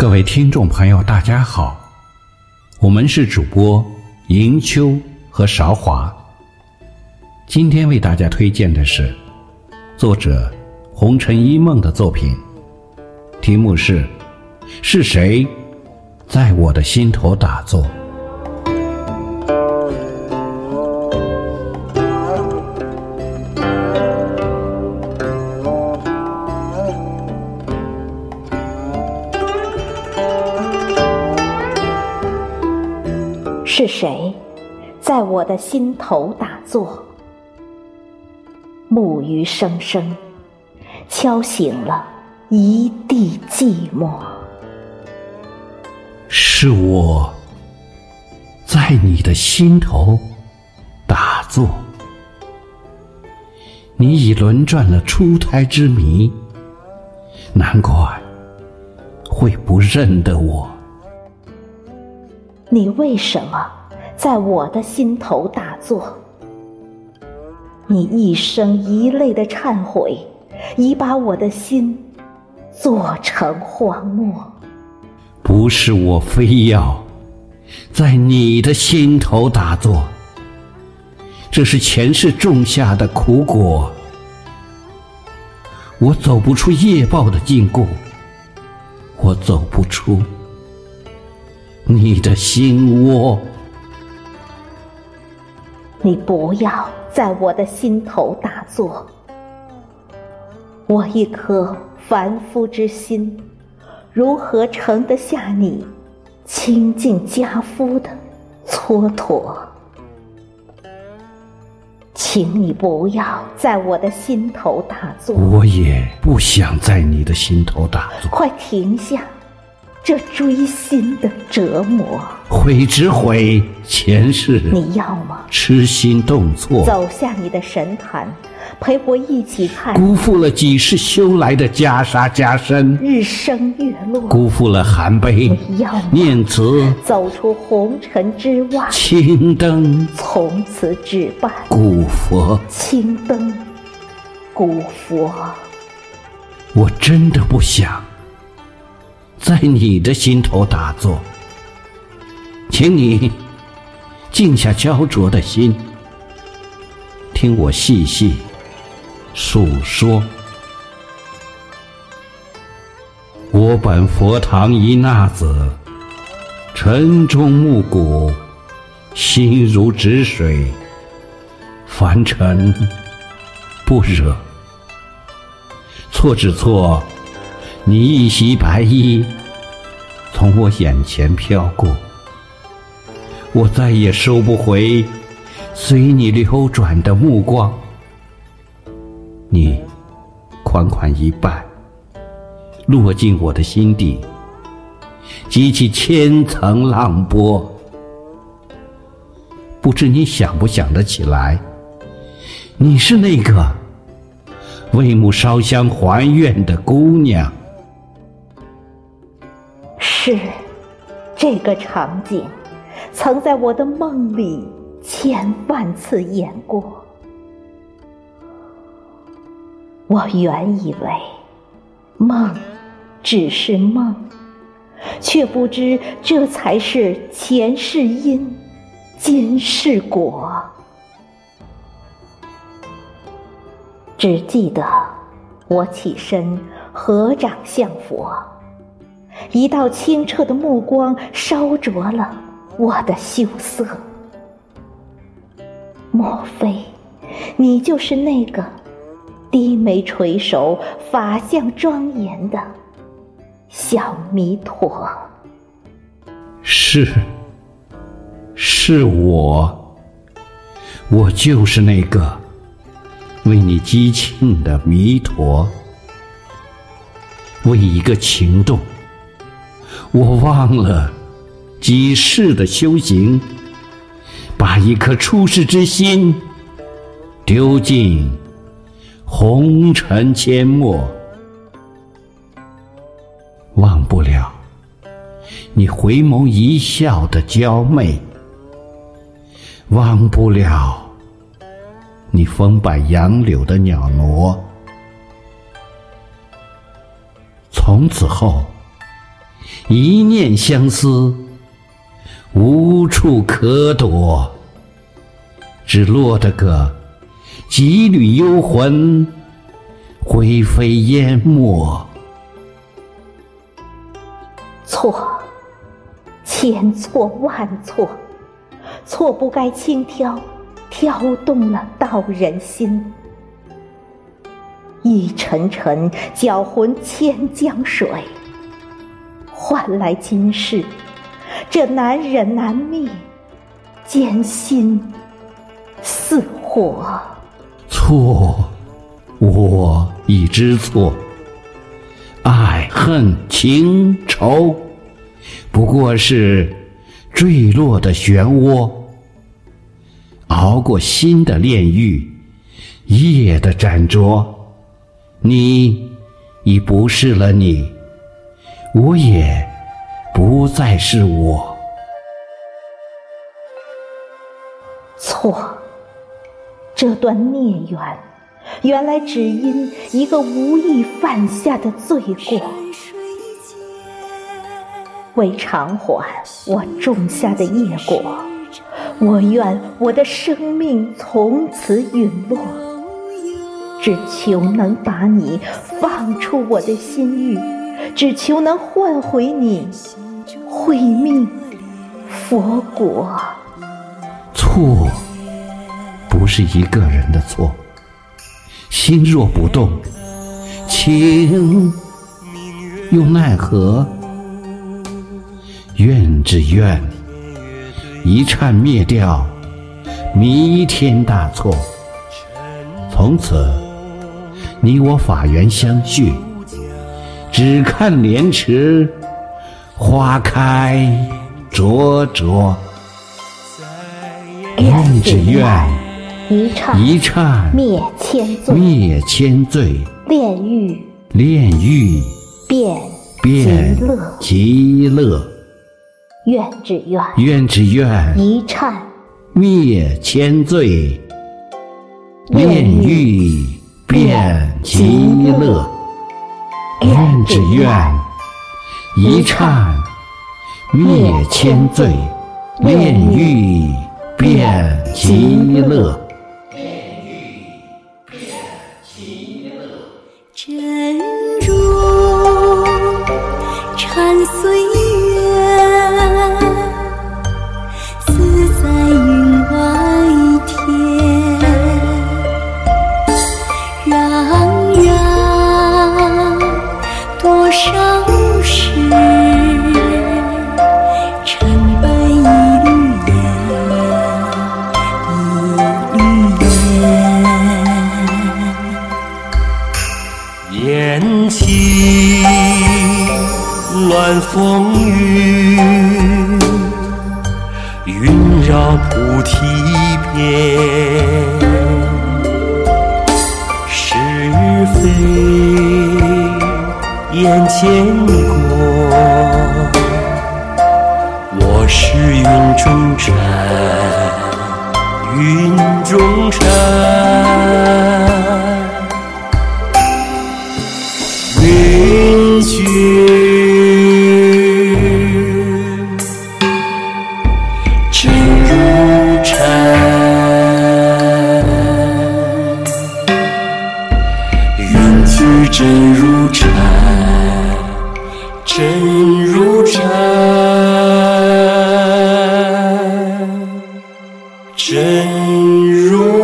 各位听众朋友，大家好，我们是主播迎秋和韶华。今天为大家推荐的是作者红尘一梦的作品，题目是《是谁在我的心头打坐》。是谁在我的心头打坐？木鱼声声敲醒了一地寂寞。是我在你的心头打坐，你已轮转了出胎之谜，难怪会不认得我。你为什么在我的心头打坐？你一生一泪的忏悔，已把我的心做成荒漠。不是我非要在你的心头打坐，这是前世种下的苦果。我走不出业报的禁锢，我走不出。你的心窝，你不要在我的心头打坐。我一颗凡夫之心，如何盛得下你清净家夫的蹉跎？请你不要在我的心头打坐。我也不想在你的心头打坐。快停下！这锥心的折磨，悔只悔前世。你要吗？痴心动错，走下你的神坛，陪我一起看。辜负了几世修来的袈裟加身，日升月落。辜负了寒悲，你要吗？念慈，走出红尘之外。青灯，从此只伴古佛。青灯，古佛。我真的不想。在你的心头打坐，请你静下焦灼的心，听我细细诉说。我本佛堂一纳子，晨钟暮鼓，心如止水，凡尘不惹。错只错。你一袭白衣从我眼前飘过，我再也收不回随你流转的目光。你款款一拜，落进我的心底，激起千层浪波。不知你想不想得起来？你是那个为母烧香还愿的姑娘。是，这个场景曾在我的梦里千万次演过。我原以为梦只是梦，却不知这才是前世因，今世果。只记得我起身合掌向佛。一道清澈的目光烧灼了我的羞涩。莫非你就是那个低眉垂首、法相庄严的小弥陀？是，是我，我就是那个为你激庆的弥陀，为一个情动。我忘了几世的修行，把一颗出世之心丢进红尘阡陌，忘不了你回眸一笑的娇媚，忘不了你风摆杨柳的袅娜，从此后。一念相思，无处可躲，只落得个几缕幽魂，灰飞烟没。错，千错万错，错不该轻挑，挑动了道人心。一沉沉搅浑千江水，换来今世这难忍难灭，艰辛似火。错，我已知错。爱恨情仇，不过是坠落的漩涡。熬过心的炼狱，夜的斩灼。你已不是了你，我也不再是我。错，这段孽缘，原来只因一个无意犯下的罪过。为偿还我种下的业果，我愿我的生命从此陨落。只求能把你放出我的心域，只求能换回你慧命佛果。错，不是一个人的错。心若不动，情又奈何？怨只怨一刹灭掉弥天大错，从此。你我法缘相续，只看莲池花开灼灼。愿只愿一刹一刹灭千罪，灭千罪，炼狱炼狱变变极乐。极乐。愿只愿愿只愿一刹灭千罪，炼炼狱变极乐。愿只愿一刹灭千罪，炼狱变极乐。烟。念起乱风雨，云绕菩提边。是非眼前过，我是云中禅，云中禅。句真如禅缘去真如禅真如禅真如